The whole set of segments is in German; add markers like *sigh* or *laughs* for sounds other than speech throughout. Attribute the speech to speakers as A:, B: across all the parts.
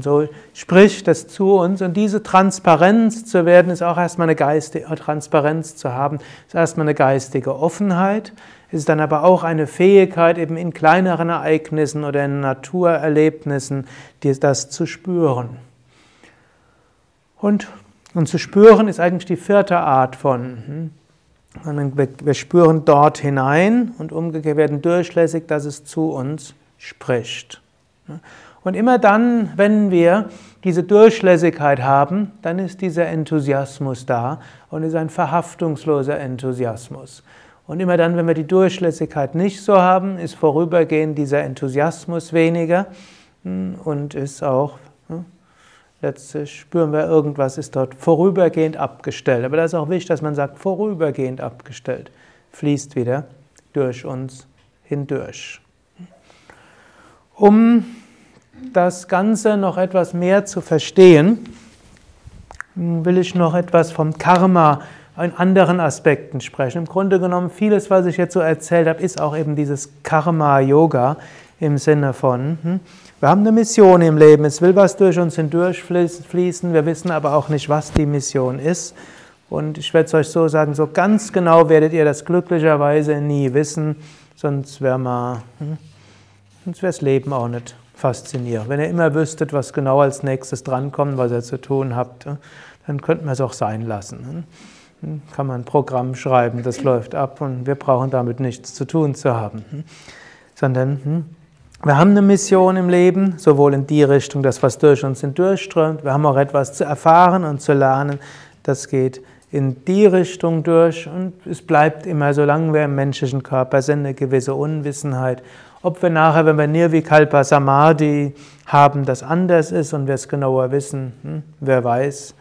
A: Und so spricht das zu uns. Und diese Transparenz zu werden, ist auch erstmal eine geistige Transparenz zu haben, ist erstmal eine geistige Offenheit. Es ist dann aber auch eine Fähigkeit, eben in kleineren Ereignissen oder in Naturerlebnissen das zu spüren. Und, und zu spüren ist eigentlich die vierte Art von. Hm? Wir spüren dort hinein und umgekehrt werden durchlässig, dass es zu uns spricht. Und immer dann, wenn wir diese Durchlässigkeit haben, dann ist dieser Enthusiasmus da und ist ein verhaftungsloser Enthusiasmus. Und immer dann, wenn wir die Durchlässigkeit nicht so haben, ist vorübergehend dieser Enthusiasmus weniger hm, und ist auch, hm, letztlich spüren wir, irgendwas ist dort vorübergehend abgestellt. Aber da ist auch wichtig, dass man sagt, vorübergehend abgestellt, fließt wieder durch uns hindurch. Um das Ganze noch etwas mehr zu verstehen, will ich noch etwas vom Karma in anderen Aspekten sprechen. Im Grunde genommen, vieles, was ich jetzt so erzählt habe, ist auch eben dieses Karma-Yoga im Sinne von, hm, wir haben eine Mission im Leben, es will was durch uns hindurchfließen, wir wissen aber auch nicht, was die Mission ist. Und ich werde es euch so sagen, so ganz genau werdet ihr das glücklicherweise nie wissen, sonst wäre hm, sonst wäre das Leben auch nicht faszinierend. Wenn ihr immer wüsstet, was genau als nächstes drankommt, was ihr zu tun habt, dann könnten wir es auch sein lassen. Hm, kann man ein Programm schreiben, das läuft ab und wir brauchen damit nichts zu tun zu haben. Hm, sondern hm, wir haben eine Mission im Leben, sowohl in die Richtung, dass was durch uns hindurchströmt, wir haben auch etwas zu erfahren und zu lernen, das geht in die Richtung durch und es bleibt immer, solange wir im menschlichen Körper sind, eine gewisse Unwissenheit ob wir nachher, wenn wir Nirvikalpa Samadhi haben, das anders ist und wir es genauer wissen, hm, wer weiß.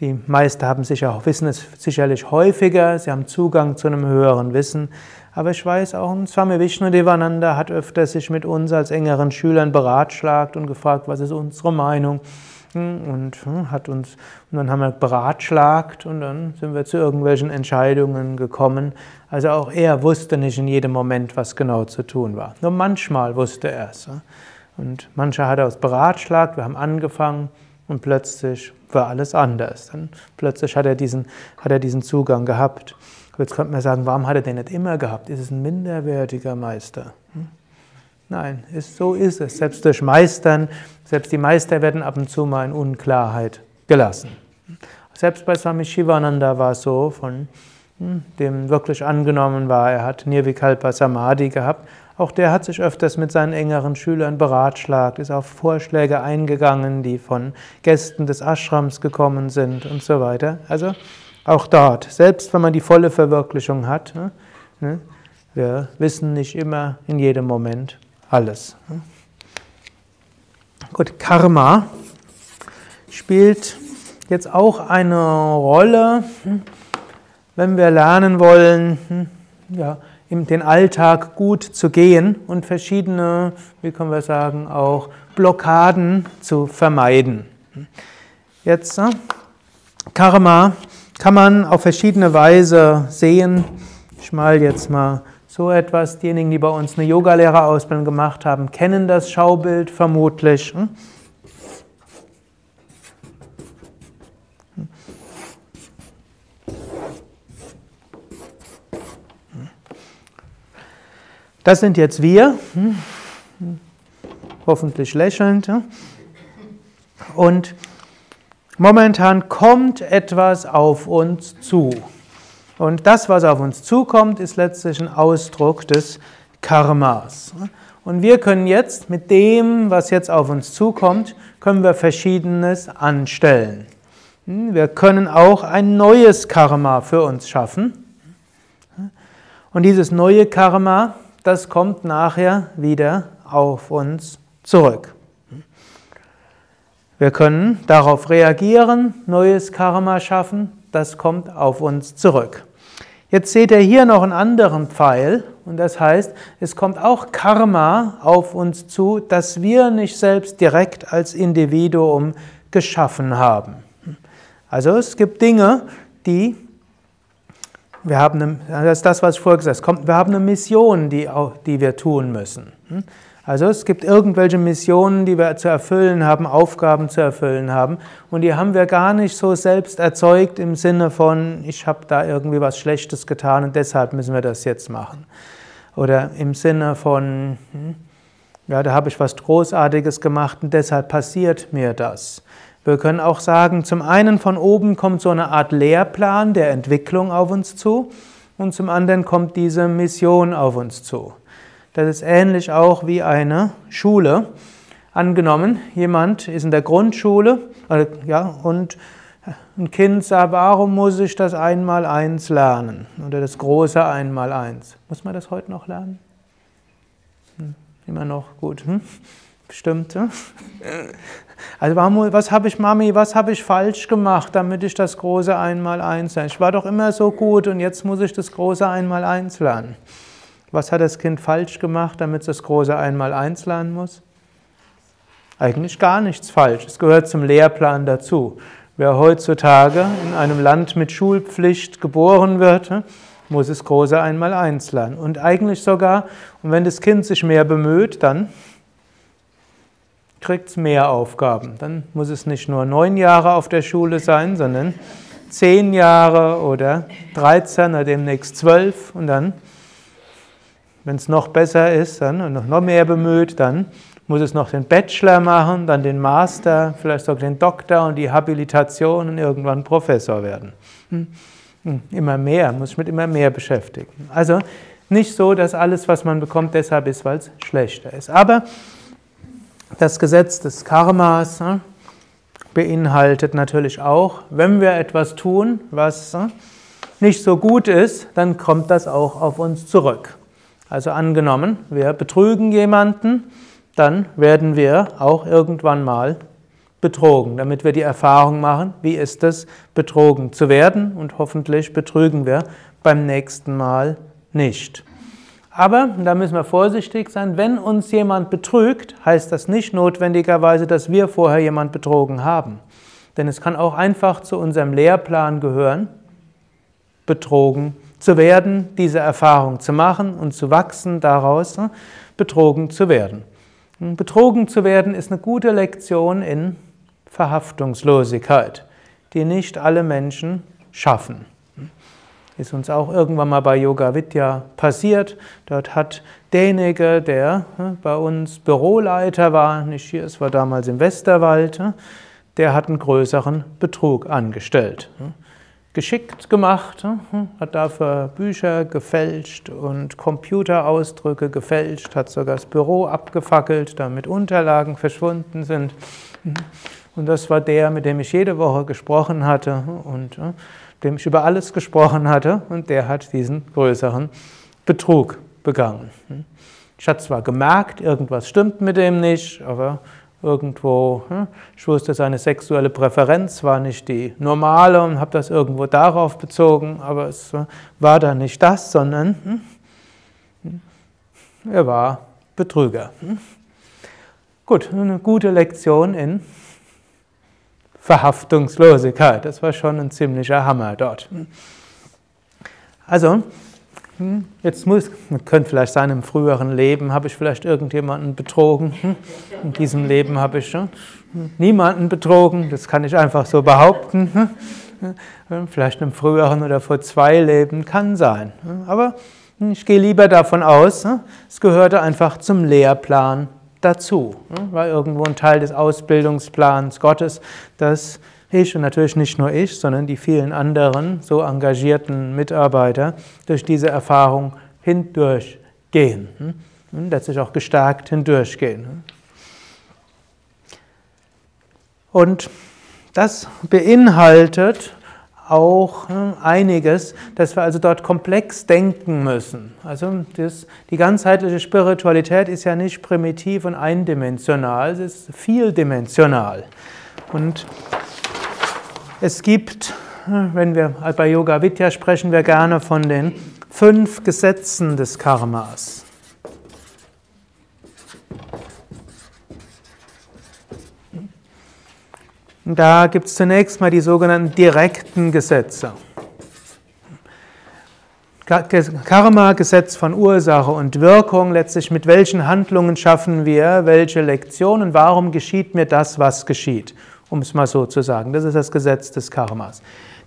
A: Die meisten haben sicher, wissen es sicherlich häufiger, sie haben Zugang zu einem höheren Wissen. Aber ich weiß auch, Swami Vishnu Devananda hat öfter sich mit uns als engeren Schülern beratschlagt und gefragt, was ist unsere Meinung und hm, hat uns und dann haben wir beratschlagt und dann sind wir zu irgendwelchen Entscheidungen gekommen. Also auch er wusste nicht in jedem Moment, was genau zu tun war. Nur manchmal wusste er es. Und mancher hat er uns beratschlagt, wir haben angefangen und plötzlich war alles anders. Dann plötzlich hat er diesen, hat er diesen Zugang gehabt. Jetzt könnte man sagen, warum hat er den nicht immer gehabt? Ist es ein minderwertiger Meister? Nein, ist, so ist es. Selbst durch Meistern, selbst die Meister werden ab und zu mal in Unklarheit gelassen. Selbst bei Swami Shivananda war es so, von hm, dem wirklich angenommen war, er hat Nirvikalpa Samadhi gehabt. Auch der hat sich öfters mit seinen engeren Schülern beratschlagt, ist auf Vorschläge eingegangen, die von Gästen des Ashrams gekommen sind und so weiter. Also auch dort, selbst wenn man die volle Verwirklichung hat, ne, ne, wir wissen nicht immer in jedem Moment, alles. Gut, Karma spielt jetzt auch eine Rolle, wenn wir lernen wollen, ja, den Alltag gut zu gehen und verschiedene, wie können wir sagen, auch Blockaden zu vermeiden. Jetzt Karma kann man auf verschiedene Weise sehen. Ich mal jetzt mal so etwas, diejenigen, die bei uns eine Yogalehrerausbildung gemacht haben, kennen das Schaubild vermutlich. Hm? Das sind jetzt wir, hm? hoffentlich lächelnd. Und momentan kommt etwas auf uns zu. Und das, was auf uns zukommt, ist letztlich ein Ausdruck des Karmas. Und wir können jetzt mit dem, was jetzt auf uns zukommt, können wir Verschiedenes anstellen. Wir können auch ein neues Karma für uns schaffen. Und dieses neue Karma, das kommt nachher wieder auf uns zurück. Wir können darauf reagieren, neues Karma schaffen, das kommt auf uns zurück. Jetzt seht ihr hier noch einen anderen Pfeil und das heißt, es kommt auch Karma auf uns zu, das wir nicht selbst direkt als Individuum geschaffen haben. Also es gibt Dinge, die wir haben, eine, das ist das, was ich vorher gesagt habe, wir haben eine Mission, die, die wir tun müssen. Also es gibt irgendwelche Missionen, die wir zu erfüllen haben, Aufgaben zu erfüllen haben und die haben wir gar nicht so selbst erzeugt im Sinne von, ich habe da irgendwie was Schlechtes getan und deshalb müssen wir das jetzt machen. Oder im Sinne von, hm, ja, da habe ich was Großartiges gemacht und deshalb passiert mir das. Wir können auch sagen, zum einen von oben kommt so eine Art Lehrplan der Entwicklung auf uns zu und zum anderen kommt diese Mission auf uns zu. Das ist ähnlich auch wie eine Schule. Angenommen, jemand ist in der Grundschule äh, ja, und ein Kind sagt, warum muss ich das Einmaleins lernen? Oder das große Einmaleins. Muss man das heute noch lernen? Hm, immer noch gut. Hm? Bestimmt. Hm? Also was habe ich, Mami, was habe ich falsch gemacht, damit ich das große Einmaleins lerne? Ich war doch immer so gut und jetzt muss ich das große Einmaleins lernen. Was hat das Kind falsch gemacht, damit es das große Einmaleins lernen muss? Eigentlich gar nichts falsch. Es gehört zum Lehrplan dazu. Wer heutzutage in einem Land mit Schulpflicht geboren wird, hm, muss es große Einmaleins lernen. Und eigentlich sogar, und wenn das Kind sich mehr bemüht, dann kriegt es mehr Aufgaben. Dann muss es nicht nur neun Jahre auf der Schule sein, sondern zehn Jahre oder 13 oder demnächst zwölf und dann wenn es noch besser ist dann, und noch mehr bemüht, dann muss es noch den Bachelor machen, dann den Master, vielleicht sogar den Doktor und die Habilitation und irgendwann Professor werden. Hm? Hm, immer mehr, muss sich mit immer mehr beschäftigen. Also nicht so, dass alles, was man bekommt, deshalb ist, weil es schlechter ist. Aber das Gesetz des Karmas hm, beinhaltet natürlich auch, wenn wir etwas tun, was nicht so gut ist, dann kommt das auch auf uns zurück. Also angenommen, wir betrügen jemanden, dann werden wir auch irgendwann mal betrogen, damit wir die Erfahrung machen, wie ist es, betrogen zu werden und hoffentlich betrügen wir beim nächsten Mal nicht. Aber, da müssen wir vorsichtig sein, wenn uns jemand betrügt, heißt das nicht notwendigerweise, dass wir vorher jemand betrogen haben. Denn es kann auch einfach zu unserem Lehrplan gehören, betrogen zu werden, diese Erfahrung zu machen und zu wachsen daraus, ne, betrogen zu werden. betrogen zu werden ist eine gute Lektion in Verhaftungslosigkeit, die nicht alle Menschen schaffen. Ist uns auch irgendwann mal bei Yoga Vidya passiert. Dort hat derjenige, der ne, bei uns Büroleiter war, nicht hier, es war damals im Westerwald, ne, der hat einen größeren Betrug angestellt geschickt gemacht, hm, hat dafür Bücher gefälscht und Computerausdrücke gefälscht, hat sogar das Büro abgefackelt, damit Unterlagen verschwunden sind. Hm. Und das war der, mit dem ich jede Woche gesprochen hatte und hm, dem ich über alles gesprochen hatte und der hat diesen größeren Betrug begangen. Ich hatte zwar gemerkt, irgendwas stimmt mit dem nicht, aber irgendwo, hm, ich wusste, seine sexuelle Präferenz war nicht die normale und habe das irgendwo darauf bezogen, aber es war da nicht das, sondern hm, hm, er war Betrüger. Gut, eine gute Lektion in Verhaftungslosigkeit. Das war schon ein ziemlicher Hammer dort. Also, hm? Jetzt muss, könnte vielleicht sagen, im früheren Leben habe ich vielleicht irgendjemanden betrogen. Hm? In diesem Leben habe ich schon niemanden betrogen, das kann ich einfach so behaupten. Hm? Vielleicht im früheren oder vor zwei Leben kann sein. Aber ich gehe lieber davon aus, es gehörte einfach zum Lehrplan dazu. War irgendwo ein Teil des Ausbildungsplans Gottes, dass ich und natürlich nicht nur ich, sondern die vielen anderen so engagierten Mitarbeiter durch diese Erfahrung hindurchgehen hm? und letztlich auch gestärkt hindurchgehen. Hm? Und das beinhaltet auch hm, einiges, dass wir also dort komplex denken müssen. Also das, die ganzheitliche Spiritualität ist ja nicht primitiv und eindimensional, es ist vieldimensional. Und es gibt, wenn wir bei Yoga Vidya sprechen, wir gerne von den fünf Gesetzen des Karmas. Da gibt es zunächst mal die sogenannten direkten Gesetze. Karma, Gesetz von Ursache und Wirkung, letztlich mit welchen Handlungen schaffen wir welche Lektionen, warum geschieht mir das, was geschieht, um es mal so zu sagen. Das ist das Gesetz des Karmas.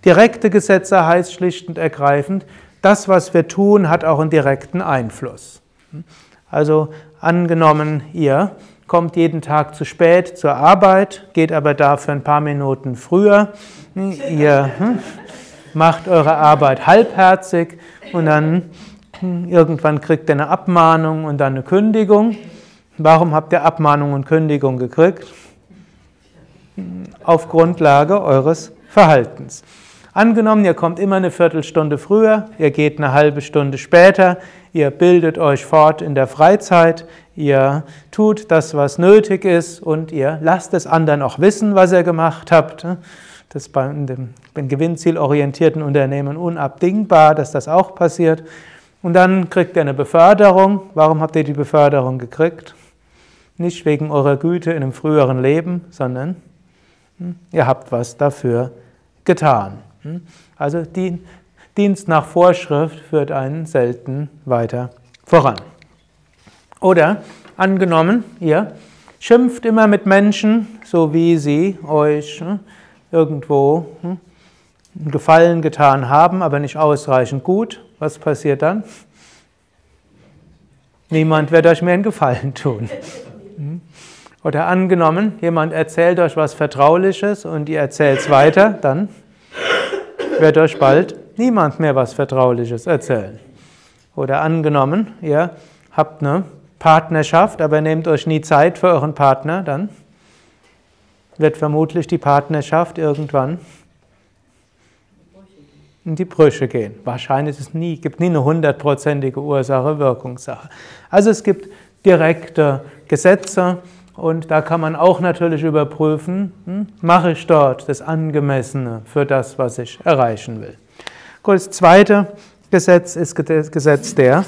A: Direkte Gesetze heißt schlicht und ergreifend, das, was wir tun, hat auch einen direkten Einfluss. Also angenommen, ihr kommt jeden Tag zu spät zur Arbeit, geht aber dafür ein paar Minuten früher, ihr hm, macht eure Arbeit halbherzig und dann hm, irgendwann kriegt ihr eine Abmahnung und dann eine Kündigung. Warum habt ihr Abmahnung und Kündigung gekriegt? Auf Grundlage eures Verhaltens. Angenommen, ihr kommt immer eine Viertelstunde früher, ihr geht eine halbe Stunde später, ihr bildet euch fort in der Freizeit, ihr tut das, was nötig ist und ihr lasst es anderen auch wissen, was ihr gemacht habt. Das ist bei dem gewinnzielorientierten Unternehmen unabdingbar, dass das auch passiert. Und dann kriegt ihr eine Beförderung. Warum habt ihr die Beförderung gekriegt? Nicht wegen eurer Güte in einem früheren Leben, sondern ihr habt was dafür getan. Hm? Also Dienst nach Vorschrift führt einen selten weiter voran. Oder angenommen, ihr schimpft immer mit Menschen, so wie sie euch hm, irgendwo hm, einen Gefallen getan haben, aber nicht ausreichend gut, was passiert dann? Niemand wird euch mehr einen Gefallen tun. Oder angenommen, jemand erzählt euch was Vertrauliches und ihr erzählt es weiter, dann wird euch bald niemand mehr was Vertrauliches erzählen. Oder angenommen, ihr habt eine Partnerschaft, aber nehmt euch nie Zeit für euren Partner, dann wird vermutlich die Partnerschaft irgendwann in die Brüche gehen. Wahrscheinlich ist es nie, gibt nie eine hundertprozentige Ursache-Wirkungssache. Also es gibt direkte Gesetze und da kann man auch natürlich überprüfen, hm, mache ich dort das Angemessene für das, was ich erreichen will. Gut, das zweite Gesetz ist das Gesetz der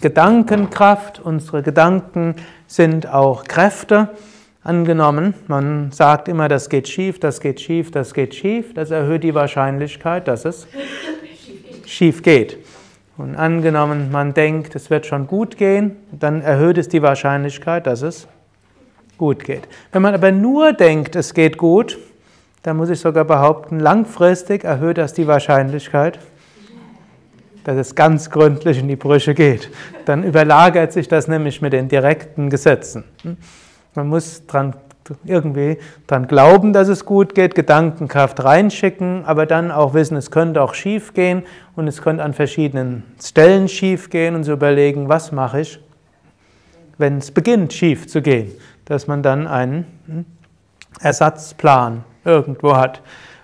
A: Gedankenkraft, unsere Gedanken sind auch Kräfte. Angenommen, man sagt immer, das geht schief, das geht schief, das geht schief, das erhöht die Wahrscheinlichkeit, dass es *laughs* schief geht. Und angenommen, man denkt, es wird schon gut gehen, dann erhöht es die Wahrscheinlichkeit, dass es gut geht. Wenn man aber nur denkt, es geht gut, dann muss ich sogar behaupten, langfristig erhöht das die Wahrscheinlichkeit, dass es ganz gründlich in die Brüche geht. Dann überlagert sich das nämlich mit den direkten Gesetzen. Man muss dran, irgendwie dran glauben, dass es gut geht, Gedankenkraft reinschicken, aber dann auch wissen, es könnte auch schief gehen und es könnte an verschiedenen Stellen schief gehen und so überlegen, was mache ich, wenn es beginnt schief zu gehen, dass man dann einen hm, Ersatzplan irgendwo hat.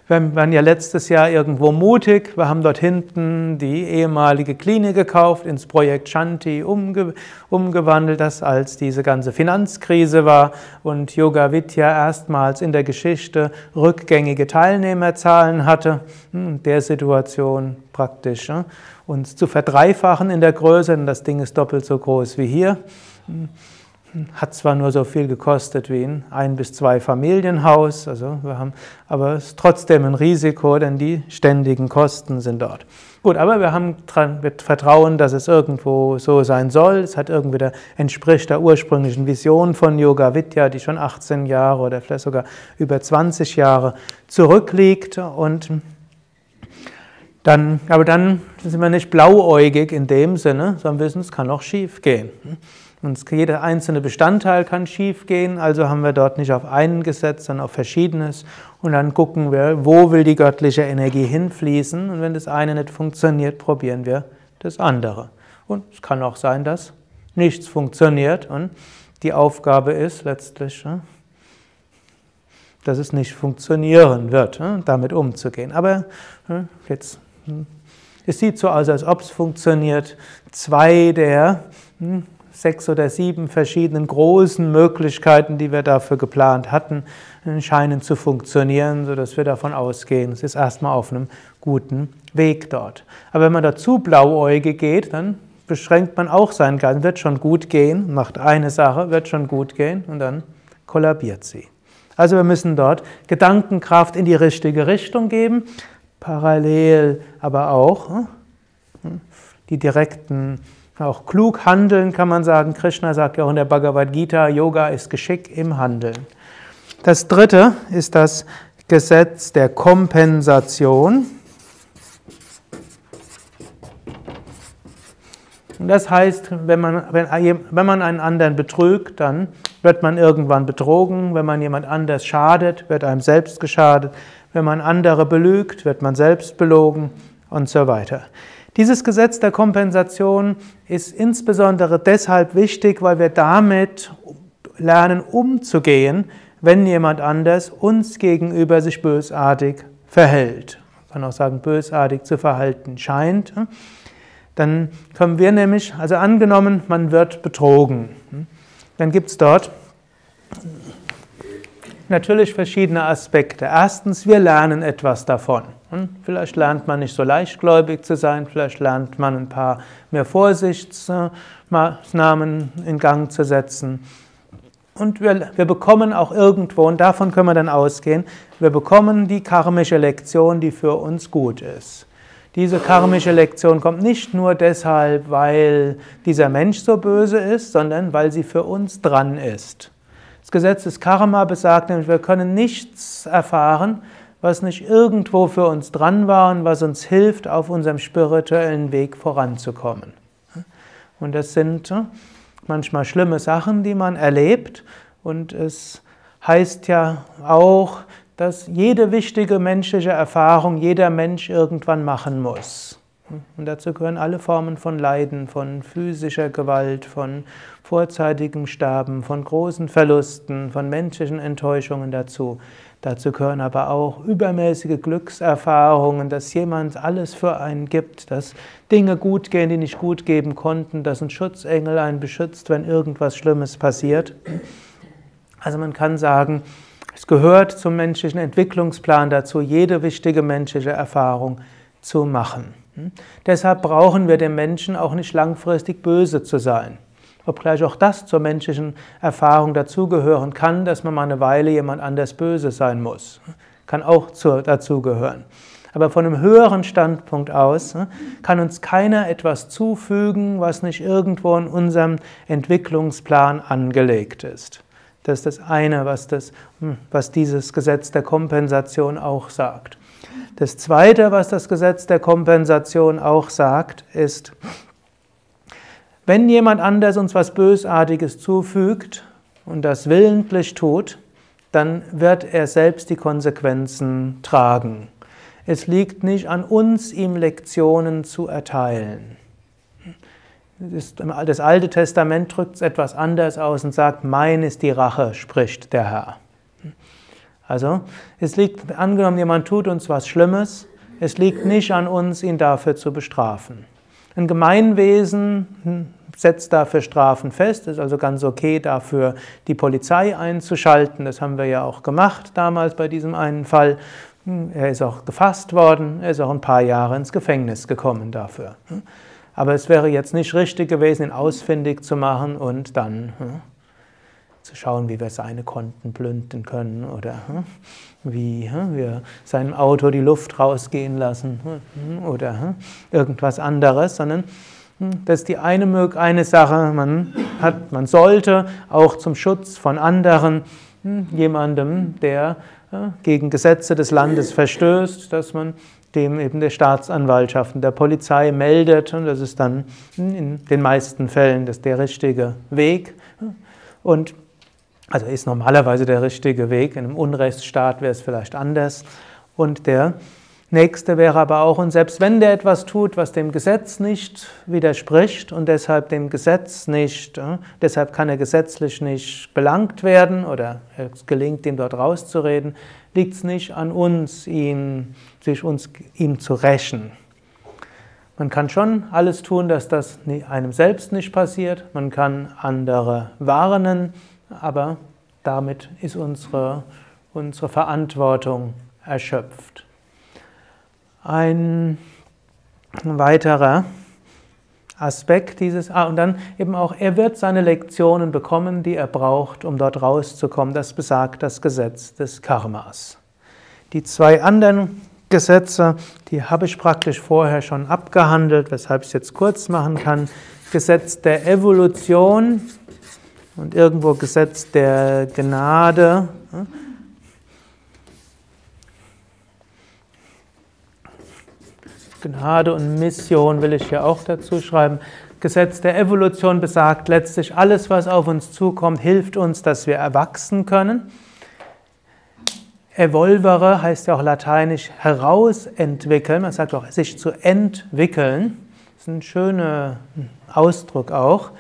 A: Wir waren ja letztes Jahr irgendwo mutig. Wir haben dort hinten die ehemalige Klinik gekauft, ins Projekt Shanti umge umgewandelt, das als diese ganze Finanzkrise war und Yoga Vidya erstmals in der Geschichte rückgängige Teilnehmerzahlen hatte. In hm, der Situation praktisch uns zu verdreifachen in der Größe, denn das Ding ist doppelt so groß wie hier. Hat zwar nur so viel gekostet wie ein ein bis zwei Familienhaus, also wir haben, aber es ist trotzdem ein Risiko, denn die ständigen Kosten sind dort. Gut, aber wir haben mit Vertrauen, dass es irgendwo so sein soll. Es hat irgendwie der, entspricht der ursprünglichen Vision von Yoga Vidya, die schon 18 Jahre oder vielleicht sogar über 20 Jahre zurückliegt und dann, aber dann sind wir nicht blauäugig in dem Sinne, sondern wissen, es kann auch schief gehen. Und jeder einzelne Bestandteil kann schiefgehen, also haben wir dort nicht auf einen gesetzt, sondern auf verschiedenes. Und dann gucken wir, wo will die göttliche Energie hinfließen. Und wenn das eine nicht funktioniert, probieren wir das andere. Und es kann auch sein, dass nichts funktioniert. Und die Aufgabe ist letztlich, dass es nicht funktionieren wird, damit umzugehen. Aber jetzt, hm, es sieht so aus, als ob es funktioniert. Zwei der hm, sechs oder sieben verschiedenen großen Möglichkeiten, die wir dafür geplant hatten, scheinen zu funktionieren, sodass wir davon ausgehen, es ist erstmal auf einem guten Weg dort. Aber wenn man dazu blauäugig geht, dann beschränkt man auch seinen Geist, wird schon gut gehen, macht eine Sache, wird schon gut gehen und dann kollabiert sie. Also wir müssen dort Gedankenkraft in die richtige Richtung geben, parallel aber auch hm, die direkten, auch klug handeln kann man sagen. Krishna sagt ja auch in der Bhagavad Gita, Yoga ist Geschick im Handeln. Das dritte ist das Gesetz der Kompensation. Und das heißt, wenn man, wenn, wenn man einen anderen betrügt, dann wird man irgendwann betrogen. Wenn man jemand anders schadet, wird einem selbst geschadet. Wenn man andere belügt, wird man selbst belogen und so weiter. Dieses Gesetz der Kompensation ist insbesondere deshalb wichtig, weil wir damit lernen umzugehen, wenn jemand anders uns gegenüber sich bösartig verhält. Man kann auch sagen, bösartig zu verhalten scheint. Dann können wir nämlich, also angenommen, man wird betrogen, dann gibt es dort natürlich verschiedene Aspekte. Erstens, wir lernen etwas davon. Vielleicht lernt man nicht so leichtgläubig zu sein, vielleicht lernt man ein paar mehr Vorsichtsmaßnahmen in Gang zu setzen. Und wir, wir bekommen auch irgendwo, und davon können wir dann ausgehen, wir bekommen die karmische Lektion, die für uns gut ist. Diese karmische Lektion kommt nicht nur deshalb, weil dieser Mensch so böse ist, sondern weil sie für uns dran ist. Das Gesetz des Karma besagt nämlich, wir können nichts erfahren, was nicht irgendwo für uns dran war und was uns hilft, auf unserem spirituellen Weg voranzukommen. Und das sind äh, manchmal schlimme Sachen, die man erlebt. Und es heißt ja auch, dass jede wichtige menschliche Erfahrung jeder Mensch irgendwann machen muss. Und dazu gehören alle Formen von Leiden, von physischer Gewalt, von vorzeitigem Sterben, von großen Verlusten, von menschlichen Enttäuschungen dazu. Dazu gehören aber auch übermäßige Glückserfahrungen, dass jemand alles für einen gibt, dass Dinge gut gehen, die nicht gut geben konnten, dass ein Schutzengel einen beschützt, wenn irgendwas Schlimmes passiert. Also man kann sagen, es gehört zum menschlichen Entwicklungsplan dazu, jede wichtige menschliche Erfahrung zu machen. Hm? Deshalb brauchen wir dem Menschen auch nicht langfristig böse zu sein. Obgleich auch das zur menschlichen Erfahrung dazugehören kann, dass man mal eine Weile jemand anders böse sein muss. Kann auch dazugehören. Aber von einem höheren Standpunkt aus hm, kann uns keiner etwas zufügen, was nicht irgendwo in unserem Entwicklungsplan angelegt ist. Das ist das eine, was, das, hm, was dieses Gesetz der Kompensation auch sagt. Das zweite, was das Gesetz der Kompensation auch sagt, ist, wenn jemand anders uns was Bösartiges zufügt und das willentlich tut, dann wird er selbst die Konsequenzen tragen. Es liegt nicht an uns, ihm Lektionen zu erteilen. Das Alte Testament drückt es etwas anders aus und sagt, mein ist die Rache, spricht der Herr. Also, es liegt, angenommen, jemand tut uns was Schlimmes, es liegt nicht an uns, ihn dafür zu bestrafen. Ein Gemeinwesen setzt dafür Strafen fest, ist also ganz okay, dafür die Polizei einzuschalten. Das haben wir ja auch gemacht damals bei diesem einen Fall. Er ist auch gefasst worden, er ist auch ein paar Jahre ins Gefängnis gekommen dafür. Aber es wäre jetzt nicht richtig gewesen, ihn ausfindig zu machen und dann hm, zu schauen, wie wir seine Konten plündern können oder hm, wie hm, wir seinem Auto die Luft rausgehen lassen hm, oder irgendwas anderes, sondern das ist die eine, eine Sache, man, hat, man sollte auch zum Schutz von anderen jemandem, der gegen Gesetze des Landes verstößt, dass man dem eben der Staatsanwaltschaft und der Polizei meldet. Und das ist dann in den meisten Fällen das der richtige Weg. Und also ist normalerweise der richtige Weg. In einem Unrechtsstaat wäre es vielleicht anders. Und der nächste wäre aber auch, und selbst wenn der etwas tut, was dem Gesetz nicht widerspricht und deshalb dem Gesetz nicht, äh, deshalb kann er gesetzlich nicht belangt werden oder es gelingt ihm dort rauszureden, liegt es nicht an uns, ihn, sich uns, ihm zu rächen. Man kann schon alles tun, dass das einem selbst nicht passiert. Man kann andere warnen, aber damit ist unsere, unsere Verantwortung erschöpft. Ein weiterer Aspekt dieses, ah, und dann eben auch, er wird seine Lektionen bekommen, die er braucht, um dort rauszukommen. Das besagt das Gesetz des Karmas. Die zwei anderen Gesetze, die habe ich praktisch vorher schon abgehandelt, weshalb ich es jetzt kurz machen kann. Gesetz der Evolution und irgendwo Gesetz der Gnade. Gnade und Mission will ich hier auch dazu schreiben. Gesetz der Evolution besagt letztlich, alles, was auf uns zukommt, hilft uns, dass wir erwachsen können. Evolvere heißt ja auch lateinisch herausentwickeln. Man sagt auch, sich zu entwickeln. Das ist ein schöner Ausdruck auch.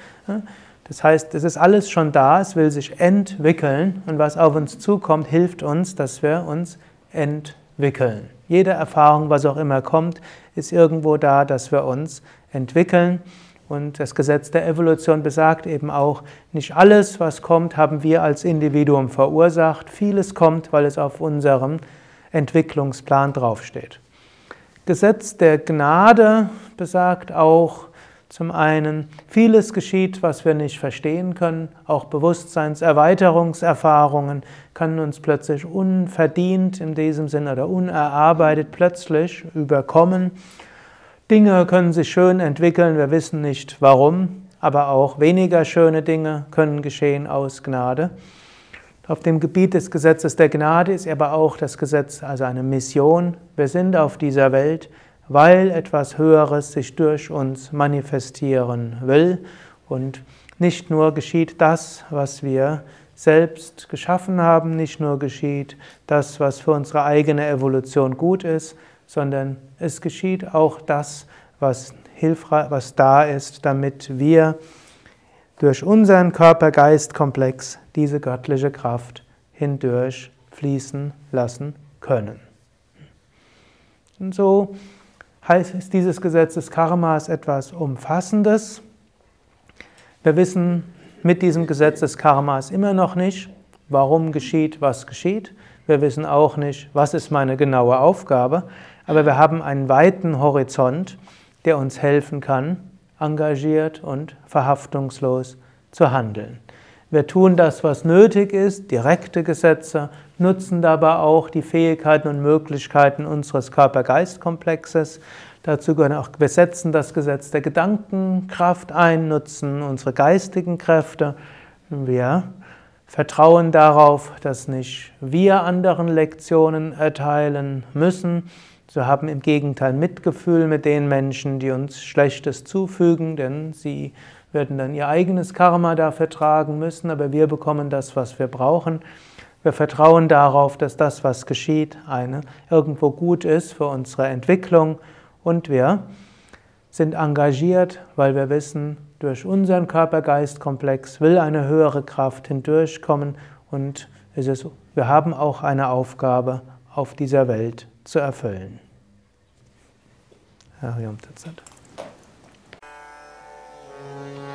A: Das heißt, es ist alles schon da, es will sich entwickeln und was auf uns zukommt, hilft uns, dass wir uns entwickeln. Jede Erfahrung, was auch immer kommt, ist irgendwo da, dass wir uns entwickeln. Und das Gesetz der Evolution besagt eben auch, nicht alles, was kommt, haben wir als Individuum verursacht. Vieles kommt, weil es auf unserem Entwicklungsplan draufsteht. Gesetz der Gnade besagt auch, zum einen, vieles geschieht, was wir nicht verstehen können, auch Bewusstseinserweiterungserfahrungen können uns plötzlich unverdient in diesem Sinne oder unerarbeitet plötzlich überkommen. Dinge können sich schön entwickeln, wir wissen nicht warum, aber auch weniger schöne Dinge können geschehen aus Gnade. Auf dem Gebiet des Gesetzes der Gnade ist aber auch das Gesetz also eine Mission. Wir sind auf dieser Welt, weil etwas Höheres sich durch uns manifestieren will. Und nicht nur geschieht das, was wir selbst geschaffen haben, nicht nur geschieht das, was für unsere eigene Evolution gut ist, sondern es geschieht auch das, was hilfreich, was da ist, damit wir durch unseren Körper-Geist-Komplex diese göttliche Kraft hindurch fließen lassen können. Und so heißt dieses Gesetz des Karmas etwas Umfassendes. Wir wissen mit diesem Gesetz des Karmas immer noch nicht, warum geschieht, was geschieht. Wir wissen auch nicht, was ist meine genaue Aufgabe, aber wir haben einen weiten Horizont, der uns helfen kann, engagiert und verhaftungslos zu handeln. Wir tun das, was nötig ist, direkte Gesetze, nutzen dabei auch die Fähigkeiten und Möglichkeiten unseres Körper-Geist-Komplexes. Dazu gehören auch, wir setzen das Gesetz der Gedankenkraft ein, nutzen unsere geistigen Kräfte. Wir vertrauen darauf, dass nicht wir anderen Lektionen erteilen müssen. Wir haben im Gegenteil Mitgefühl mit den Menschen, die uns Schlechtes zufügen, denn sie werden dann ihr eigenes Karma dafür tragen müssen, aber wir bekommen das, was wir brauchen. Wir vertrauen darauf, dass das, was geschieht, eine, irgendwo gut ist für unsere Entwicklung und wir sind engagiert, weil wir wissen, durch unseren Körper-Geist-Komplex will eine höhere Kraft hindurchkommen und es ist, wir haben auch eine Aufgabe auf dieser Welt zu erfüllen. Hariom Tatsat. Yeah.